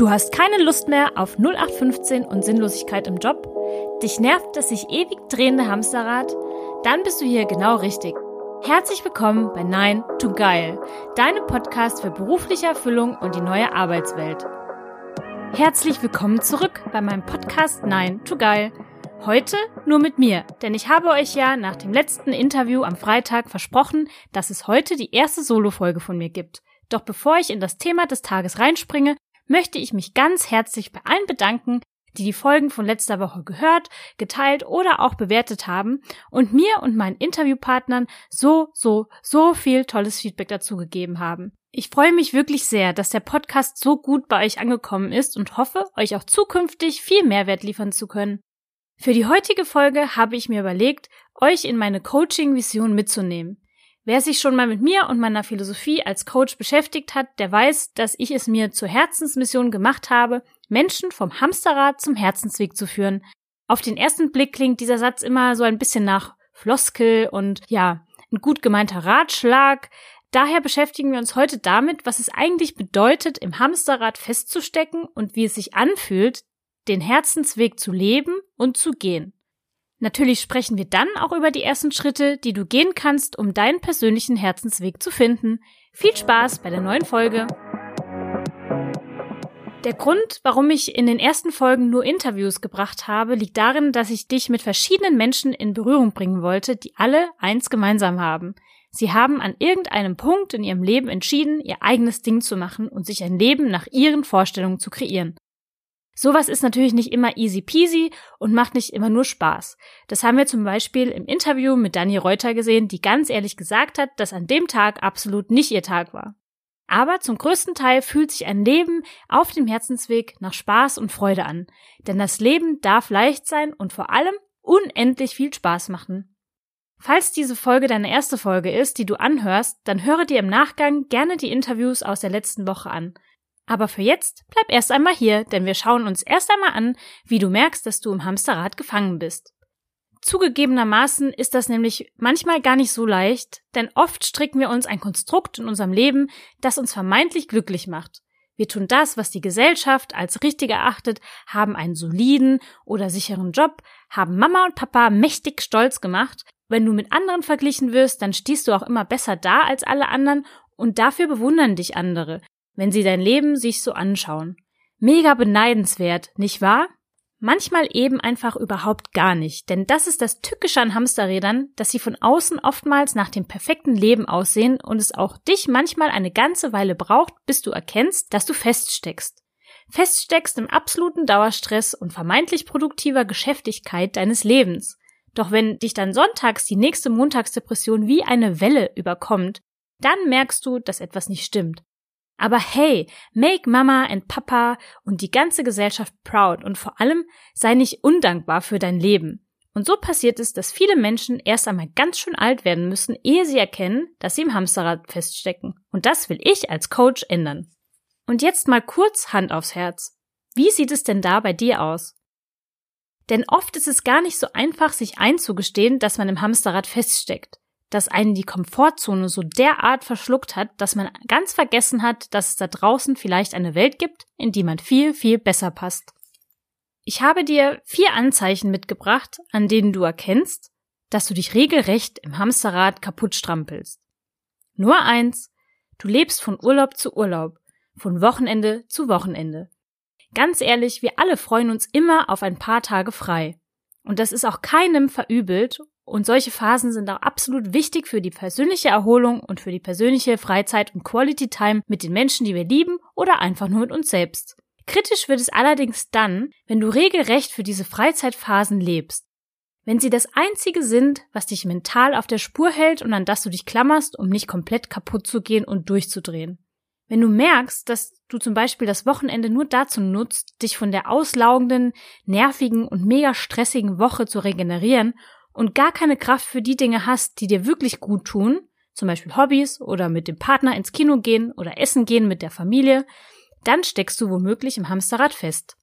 Du hast keine Lust mehr auf 0815 und Sinnlosigkeit im Job? Dich nervt das sich ewig drehende Hamsterrad? Dann bist du hier genau richtig. Herzlich willkommen bei Nein to Geil, deinem Podcast für berufliche Erfüllung und die neue Arbeitswelt. Herzlich willkommen zurück bei meinem Podcast Nein to Geil. Heute nur mit mir, denn ich habe euch ja nach dem letzten Interview am Freitag versprochen, dass es heute die erste Solo-Folge von mir gibt. Doch bevor ich in das Thema des Tages reinspringe, möchte ich mich ganz herzlich bei allen bedanken, die die Folgen von letzter Woche gehört, geteilt oder auch bewertet haben und mir und meinen Interviewpartnern so, so, so viel tolles Feedback dazu gegeben haben. Ich freue mich wirklich sehr, dass der Podcast so gut bei euch angekommen ist und hoffe, euch auch zukünftig viel Mehrwert liefern zu können. Für die heutige Folge habe ich mir überlegt, euch in meine Coaching-Vision mitzunehmen. Wer sich schon mal mit mir und meiner Philosophie als Coach beschäftigt hat, der weiß, dass ich es mir zur Herzensmission gemacht habe, Menschen vom Hamsterrad zum Herzensweg zu führen. Auf den ersten Blick klingt dieser Satz immer so ein bisschen nach Floskel und ja, ein gut gemeinter Ratschlag. Daher beschäftigen wir uns heute damit, was es eigentlich bedeutet, im Hamsterrad festzustecken und wie es sich anfühlt, den Herzensweg zu leben und zu gehen. Natürlich sprechen wir dann auch über die ersten Schritte, die du gehen kannst, um deinen persönlichen Herzensweg zu finden. Viel Spaß bei der neuen Folge. Der Grund, warum ich in den ersten Folgen nur Interviews gebracht habe, liegt darin, dass ich dich mit verschiedenen Menschen in Berührung bringen wollte, die alle eins gemeinsam haben. Sie haben an irgendeinem Punkt in ihrem Leben entschieden, ihr eigenes Ding zu machen und sich ein Leben nach ihren Vorstellungen zu kreieren. Sowas ist natürlich nicht immer easy peasy und macht nicht immer nur Spaß. Das haben wir zum Beispiel im Interview mit Dani Reuter gesehen, die ganz ehrlich gesagt hat, dass an dem Tag absolut nicht ihr Tag war. Aber zum größten Teil fühlt sich ein Leben auf dem Herzensweg nach Spaß und Freude an. Denn das Leben darf leicht sein und vor allem unendlich viel Spaß machen. Falls diese Folge deine erste Folge ist, die du anhörst, dann höre dir im Nachgang gerne die Interviews aus der letzten Woche an. Aber für jetzt bleib erst einmal hier, denn wir schauen uns erst einmal an, wie du merkst, dass du im Hamsterrad gefangen bist. Zugegebenermaßen ist das nämlich manchmal gar nicht so leicht, denn oft stricken wir uns ein Konstrukt in unserem Leben, das uns vermeintlich glücklich macht. Wir tun das, was die Gesellschaft als richtig erachtet, haben einen soliden oder sicheren Job, haben Mama und Papa mächtig stolz gemacht. Wenn du mit anderen verglichen wirst, dann stehst du auch immer besser da als alle anderen und dafür bewundern dich andere, wenn sie dein Leben sich so anschauen. Mega beneidenswert, nicht wahr? Manchmal eben einfach überhaupt gar nicht, denn das ist das Tückische an Hamsterrädern, dass sie von außen oftmals nach dem perfekten Leben aussehen und es auch dich manchmal eine ganze Weile braucht, bis du erkennst, dass du feststeckst. Feststeckst im absoluten Dauerstress und vermeintlich produktiver Geschäftigkeit deines Lebens. Doch wenn dich dann sonntags die nächste Montagsdepression wie eine Welle überkommt, dann merkst du, dass etwas nicht stimmt. Aber hey, make Mama and Papa und die ganze Gesellschaft proud und vor allem sei nicht undankbar für dein Leben. Und so passiert es, dass viele Menschen erst einmal ganz schön alt werden müssen, ehe sie erkennen, dass sie im Hamsterrad feststecken. Und das will ich als Coach ändern. Und jetzt mal kurz Hand aufs Herz. Wie sieht es denn da bei dir aus? Denn oft ist es gar nicht so einfach, sich einzugestehen, dass man im Hamsterrad feststeckt dass einen die Komfortzone so derart verschluckt hat, dass man ganz vergessen hat, dass es da draußen vielleicht eine Welt gibt, in die man viel, viel besser passt. Ich habe dir vier Anzeichen mitgebracht, an denen du erkennst, dass du dich regelrecht im Hamsterrad kaputt strampelst. Nur eins, du lebst von Urlaub zu Urlaub, von Wochenende zu Wochenende. Ganz ehrlich, wir alle freuen uns immer auf ein paar Tage frei. Und das ist auch keinem verübelt und solche Phasen sind auch absolut wichtig für die persönliche Erholung und für die persönliche Freizeit und Quality Time mit den Menschen, die wir lieben oder einfach nur mit uns selbst. Kritisch wird es allerdings dann, wenn du regelrecht für diese Freizeitphasen lebst. Wenn sie das einzige sind, was dich mental auf der Spur hält und an das du dich klammerst, um nicht komplett kaputt zu gehen und durchzudrehen. Wenn du merkst, dass du zum Beispiel das Wochenende nur dazu nutzt, dich von der auslaugenden, nervigen und mega stressigen Woche zu regenerieren und gar keine Kraft für die Dinge hast, die dir wirklich gut tun, zum Beispiel Hobbys oder mit dem Partner ins Kino gehen oder essen gehen mit der Familie, dann steckst du womöglich im Hamsterrad fest.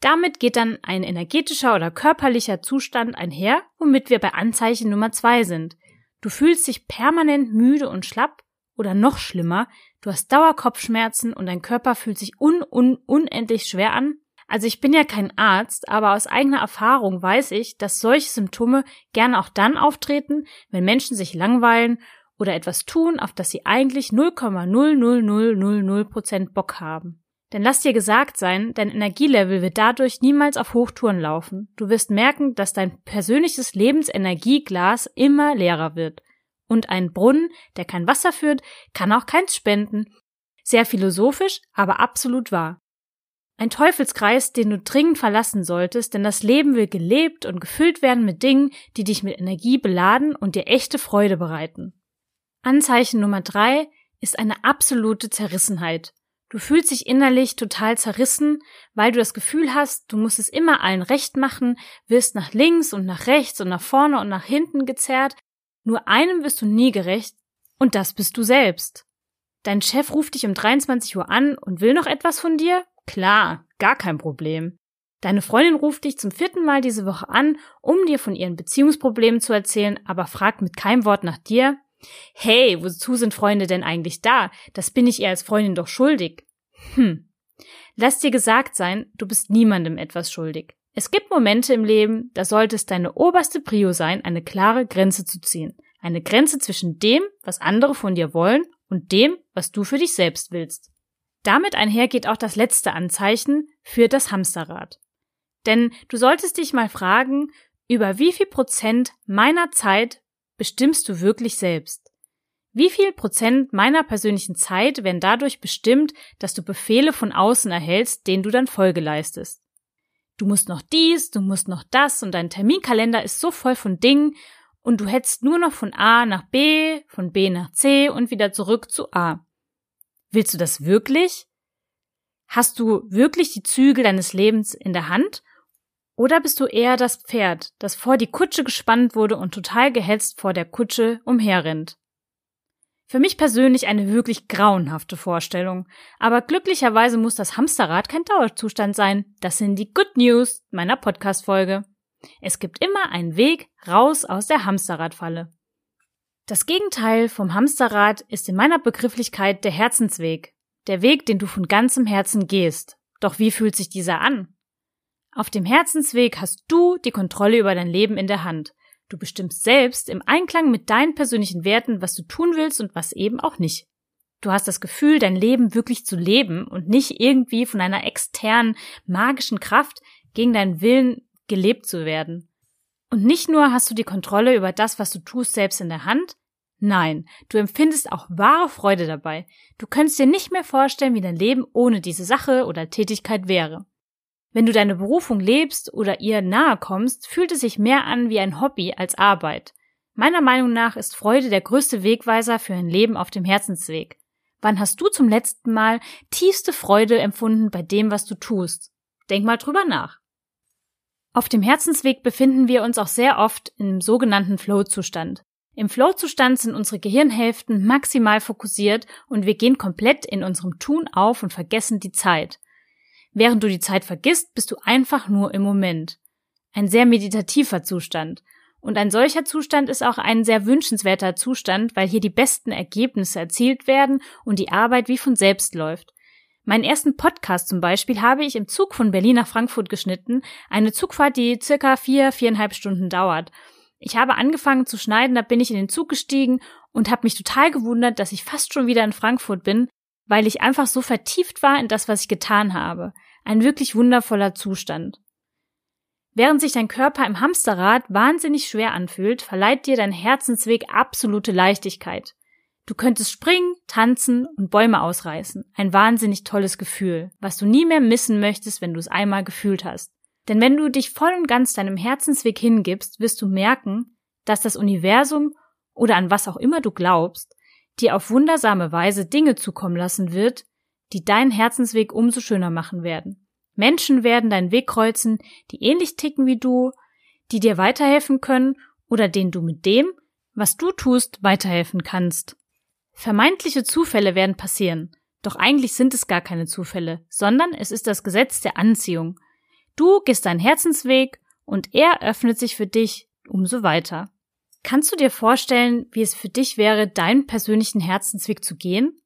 Damit geht dann ein energetischer oder körperlicher Zustand einher, womit wir bei Anzeichen Nummer zwei sind. Du fühlst dich permanent müde und schlapp oder noch schlimmer, du hast Dauerkopfschmerzen und dein Körper fühlt sich un, un unendlich schwer an? Also ich bin ja kein Arzt, aber aus eigener Erfahrung weiß ich, dass solche Symptome gerne auch dann auftreten, wenn Menschen sich langweilen oder etwas tun, auf das sie eigentlich 0,00000% Bock haben. Denn lass dir gesagt sein, dein Energielevel wird dadurch niemals auf Hochtouren laufen. Du wirst merken, dass dein persönliches Lebensenergieglas immer leerer wird. Und ein Brunnen, der kein Wasser führt, kann auch keins spenden. Sehr philosophisch, aber absolut wahr. Ein Teufelskreis, den du dringend verlassen solltest, denn das Leben will gelebt und gefüllt werden mit Dingen, die dich mit Energie beladen und dir echte Freude bereiten. Anzeichen Nummer drei ist eine absolute Zerrissenheit. Du fühlst dich innerlich total zerrissen, weil du das Gefühl hast, du musst es immer allen recht machen, wirst nach links und nach rechts und nach vorne und nach hinten gezerrt, nur einem wirst du nie gerecht, und das bist du selbst. Dein Chef ruft dich um 23 Uhr an und will noch etwas von dir? Klar, gar kein Problem. Deine Freundin ruft dich zum vierten Mal diese Woche an, um dir von ihren Beziehungsproblemen zu erzählen, aber fragt mit keinem Wort nach dir. Hey, wozu sind Freunde denn eigentlich da? Das bin ich ihr als Freundin doch schuldig. Hm. Lass dir gesagt sein, du bist niemandem etwas schuldig. Es gibt Momente im Leben, da sollte es deine oberste Prio sein, eine klare Grenze zu ziehen. Eine Grenze zwischen dem, was andere von dir wollen, und dem, was du für dich selbst willst. Damit einhergeht auch das letzte Anzeichen für das Hamsterrad. Denn du solltest dich mal fragen, über wie viel Prozent meiner Zeit bestimmst du wirklich selbst? Wie viel Prozent meiner persönlichen Zeit werden dadurch bestimmt, dass du Befehle von außen erhältst, denen du dann Folge leistest? Du musst noch dies, du musst noch das und dein Terminkalender ist so voll von Dingen und du hetzt nur noch von A nach B, von B nach C und wieder zurück zu A. Willst du das wirklich? Hast du wirklich die Zügel deines Lebens in der Hand? Oder bist du eher das Pferd, das vor die Kutsche gespannt wurde und total gehetzt vor der Kutsche umherrennt? Für mich persönlich eine wirklich grauenhafte Vorstellung. Aber glücklicherweise muss das Hamsterrad kein Dauerzustand sein. Das sind die Good News meiner Podcast-Folge. Es gibt immer einen Weg raus aus der Hamsterradfalle. Das Gegenteil vom Hamsterrad ist in meiner Begrifflichkeit der Herzensweg, der Weg, den du von ganzem Herzen gehst. Doch wie fühlt sich dieser an? Auf dem Herzensweg hast du die Kontrolle über dein Leben in der Hand. Du bestimmst selbst im Einklang mit deinen persönlichen Werten, was du tun willst und was eben auch nicht. Du hast das Gefühl, dein Leben wirklich zu leben und nicht irgendwie von einer externen magischen Kraft gegen deinen Willen gelebt zu werden. Und nicht nur hast du die Kontrolle über das, was du tust, selbst in der Hand, nein, du empfindest auch wahre Freude dabei. Du könntest dir nicht mehr vorstellen, wie dein Leben ohne diese Sache oder Tätigkeit wäre. Wenn du deine Berufung lebst oder ihr nahe kommst, fühlt es sich mehr an wie ein Hobby als Arbeit. Meiner Meinung nach ist Freude der größte Wegweiser für ein Leben auf dem Herzensweg. Wann hast du zum letzten Mal tiefste Freude empfunden bei dem, was du tust? Denk mal drüber nach. Auf dem Herzensweg befinden wir uns auch sehr oft im sogenannten Flow-Zustand. Im Flow-Zustand sind unsere Gehirnhälften maximal fokussiert und wir gehen komplett in unserem Tun auf und vergessen die Zeit. Während du die Zeit vergisst, bist du einfach nur im Moment. Ein sehr meditativer Zustand. Und ein solcher Zustand ist auch ein sehr wünschenswerter Zustand, weil hier die besten Ergebnisse erzielt werden und die Arbeit wie von selbst läuft. Meinen ersten Podcast zum Beispiel habe ich im Zug von Berlin nach Frankfurt geschnitten, eine Zugfahrt, die circa vier, viereinhalb Stunden dauert. Ich habe angefangen zu schneiden, da bin ich in den Zug gestiegen und habe mich total gewundert, dass ich fast schon wieder in Frankfurt bin, weil ich einfach so vertieft war in das, was ich getan habe. Ein wirklich wundervoller Zustand. Während sich dein Körper im Hamsterrad wahnsinnig schwer anfühlt, verleiht dir dein Herzensweg absolute Leichtigkeit. Du könntest springen, tanzen und Bäume ausreißen. Ein wahnsinnig tolles Gefühl, was du nie mehr missen möchtest, wenn du es einmal gefühlt hast. Denn wenn du dich voll und ganz deinem Herzensweg hingibst, wirst du merken, dass das Universum oder an was auch immer du glaubst, dir auf wundersame Weise Dinge zukommen lassen wird, die deinen Herzensweg umso schöner machen werden. Menschen werden deinen Weg kreuzen, die ähnlich ticken wie du, die dir weiterhelfen können oder denen du mit dem, was du tust, weiterhelfen kannst. Vermeintliche Zufälle werden passieren, doch eigentlich sind es gar keine Zufälle, sondern es ist das Gesetz der Anziehung. Du gehst deinen Herzensweg und er öffnet sich für dich umso weiter. Kannst du dir vorstellen, wie es für dich wäre, deinen persönlichen Herzensweg zu gehen?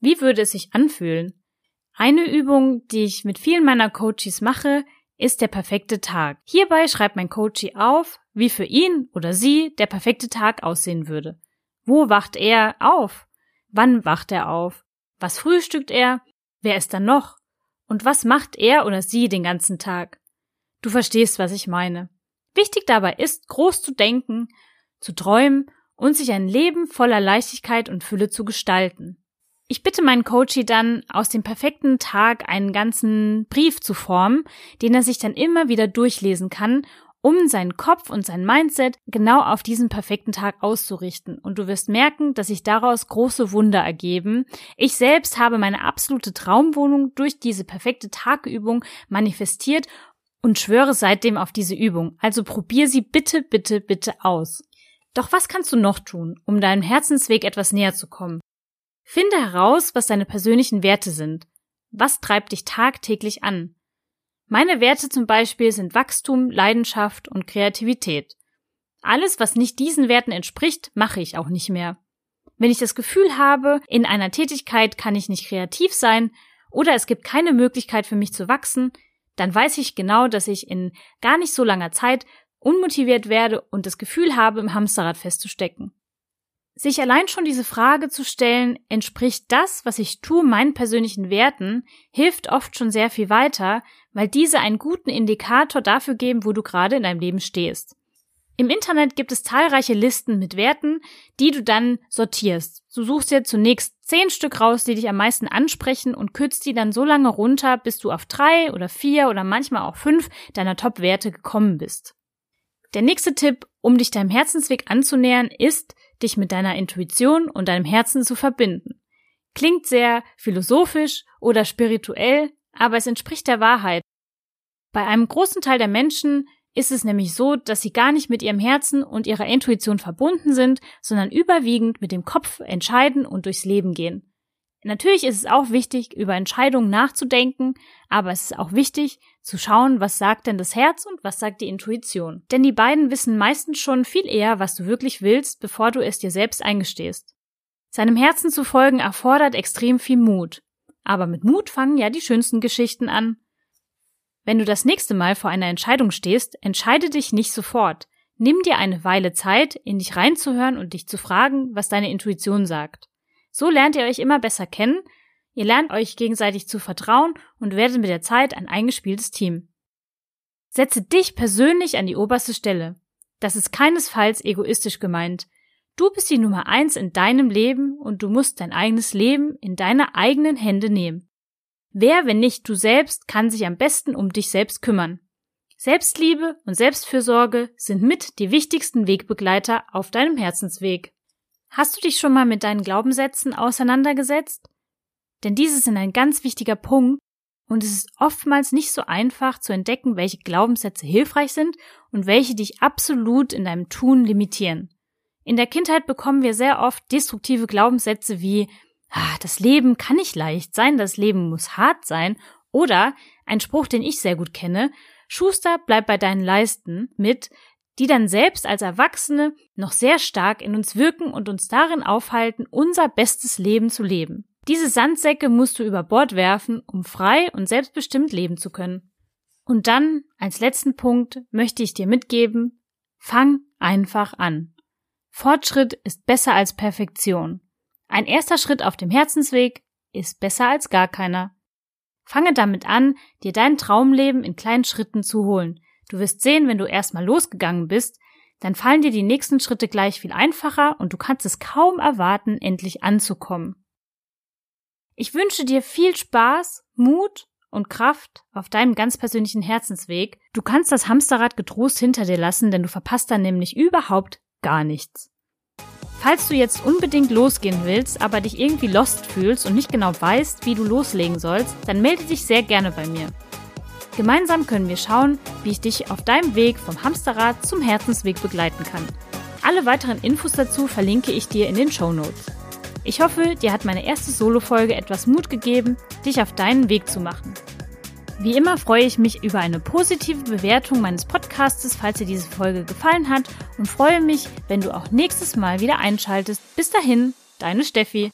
Wie würde es sich anfühlen? Eine Übung, die ich mit vielen meiner Coaches mache, ist der perfekte Tag. Hierbei schreibt mein Coachie auf, wie für ihn oder sie der perfekte Tag aussehen würde. Wo wacht er auf? Wann wacht er auf? Was frühstückt er? Wer ist dann noch? Und was macht er oder sie den ganzen Tag? Du verstehst, was ich meine. Wichtig dabei ist, groß zu denken, zu träumen und sich ein Leben voller Leichtigkeit und Fülle zu gestalten. Ich bitte meinen Coachy dann, aus dem perfekten Tag einen ganzen Brief zu formen, den er sich dann immer wieder durchlesen kann, um seinen Kopf und sein Mindset genau auf diesen perfekten Tag auszurichten. Und du wirst merken, dass sich daraus große Wunder ergeben. Ich selbst habe meine absolute Traumwohnung durch diese perfekte Tagübung manifestiert und schwöre seitdem auf diese Übung. Also probier sie bitte, bitte, bitte aus. Doch was kannst du noch tun, um deinem Herzensweg etwas näher zu kommen? Finde heraus, was deine persönlichen Werte sind. Was treibt dich tagtäglich an? Meine Werte zum Beispiel sind Wachstum, Leidenschaft und Kreativität. Alles, was nicht diesen Werten entspricht, mache ich auch nicht mehr. Wenn ich das Gefühl habe, in einer Tätigkeit kann ich nicht kreativ sein oder es gibt keine Möglichkeit für mich zu wachsen, dann weiß ich genau, dass ich in gar nicht so langer Zeit unmotiviert werde und das Gefühl habe, im Hamsterrad festzustecken. Sich allein schon diese Frage zu stellen, entspricht das, was ich tue, meinen persönlichen Werten, hilft oft schon sehr viel weiter, weil diese einen guten Indikator dafür geben, wo du gerade in deinem Leben stehst. Im Internet gibt es zahlreiche Listen mit Werten, die du dann sortierst. Du suchst dir zunächst zehn Stück raus, die dich am meisten ansprechen und kürzt die dann so lange runter, bis du auf drei oder vier oder manchmal auch fünf deiner Top-Werte gekommen bist. Der nächste Tipp, um dich deinem Herzensweg anzunähern, ist, dich mit deiner Intuition und deinem Herzen zu verbinden. Klingt sehr philosophisch oder spirituell, aber es entspricht der Wahrheit. Bei einem großen Teil der Menschen ist es nämlich so, dass sie gar nicht mit ihrem Herzen und ihrer Intuition verbunden sind, sondern überwiegend mit dem Kopf entscheiden und durchs Leben gehen. Natürlich ist es auch wichtig, über Entscheidungen nachzudenken, aber es ist auch wichtig, zu schauen, was sagt denn das Herz und was sagt die Intuition. Denn die beiden wissen meistens schon viel eher, was du wirklich willst, bevor du es dir selbst eingestehst. Seinem Herzen zu folgen erfordert extrem viel Mut. Aber mit Mut fangen ja die schönsten Geschichten an. Wenn du das nächste Mal vor einer Entscheidung stehst, entscheide dich nicht sofort. Nimm dir eine Weile Zeit, in dich reinzuhören und dich zu fragen, was deine Intuition sagt. So lernt ihr euch immer besser kennen, ihr lernt euch gegenseitig zu vertrauen und werdet mit der Zeit ein eingespieltes Team. Setze dich persönlich an die oberste Stelle. Das ist keinesfalls egoistisch gemeint. Du bist die Nummer eins in deinem Leben und du musst dein eigenes Leben in deine eigenen Hände nehmen. Wer, wenn nicht du selbst, kann sich am besten um dich selbst kümmern? Selbstliebe und Selbstfürsorge sind mit die wichtigsten Wegbegleiter auf deinem Herzensweg. Hast du dich schon mal mit deinen Glaubenssätzen auseinandergesetzt? Denn dieses sind ein ganz wichtiger Punkt und es ist oftmals nicht so einfach zu entdecken, welche Glaubenssätze hilfreich sind und welche dich absolut in deinem Tun limitieren. In der Kindheit bekommen wir sehr oft destruktive Glaubenssätze wie ah, das Leben kann nicht leicht sein, das Leben muss hart sein oder ein Spruch, den ich sehr gut kenne, Schuster, bleib bei deinen Leisten mit, die dann selbst als Erwachsene noch sehr stark in uns wirken und uns darin aufhalten, unser bestes Leben zu leben. Diese Sandsäcke musst du über Bord werfen, um frei und selbstbestimmt leben zu können. Und dann, als letzten Punkt, möchte ich dir mitgeben, fang einfach an. Fortschritt ist besser als Perfektion. Ein erster Schritt auf dem Herzensweg ist besser als gar keiner. Fange damit an, dir dein Traumleben in kleinen Schritten zu holen, Du wirst sehen, wenn du erstmal losgegangen bist, dann fallen dir die nächsten Schritte gleich viel einfacher und du kannst es kaum erwarten, endlich anzukommen. Ich wünsche dir viel Spaß, Mut und Kraft auf deinem ganz persönlichen Herzensweg. Du kannst das Hamsterrad getrost hinter dir lassen, denn du verpasst dann nämlich überhaupt gar nichts. Falls du jetzt unbedingt losgehen willst, aber dich irgendwie lost fühlst und nicht genau weißt, wie du loslegen sollst, dann melde dich sehr gerne bei mir. Gemeinsam können wir schauen, wie ich dich auf deinem Weg vom Hamsterrad zum Herzensweg begleiten kann. Alle weiteren Infos dazu verlinke ich dir in den Show Notes. Ich hoffe, dir hat meine erste Solo-Folge etwas Mut gegeben, dich auf deinen Weg zu machen. Wie immer freue ich mich über eine positive Bewertung meines Podcastes, falls dir diese Folge gefallen hat und freue mich, wenn du auch nächstes Mal wieder einschaltest. Bis dahin, deine Steffi.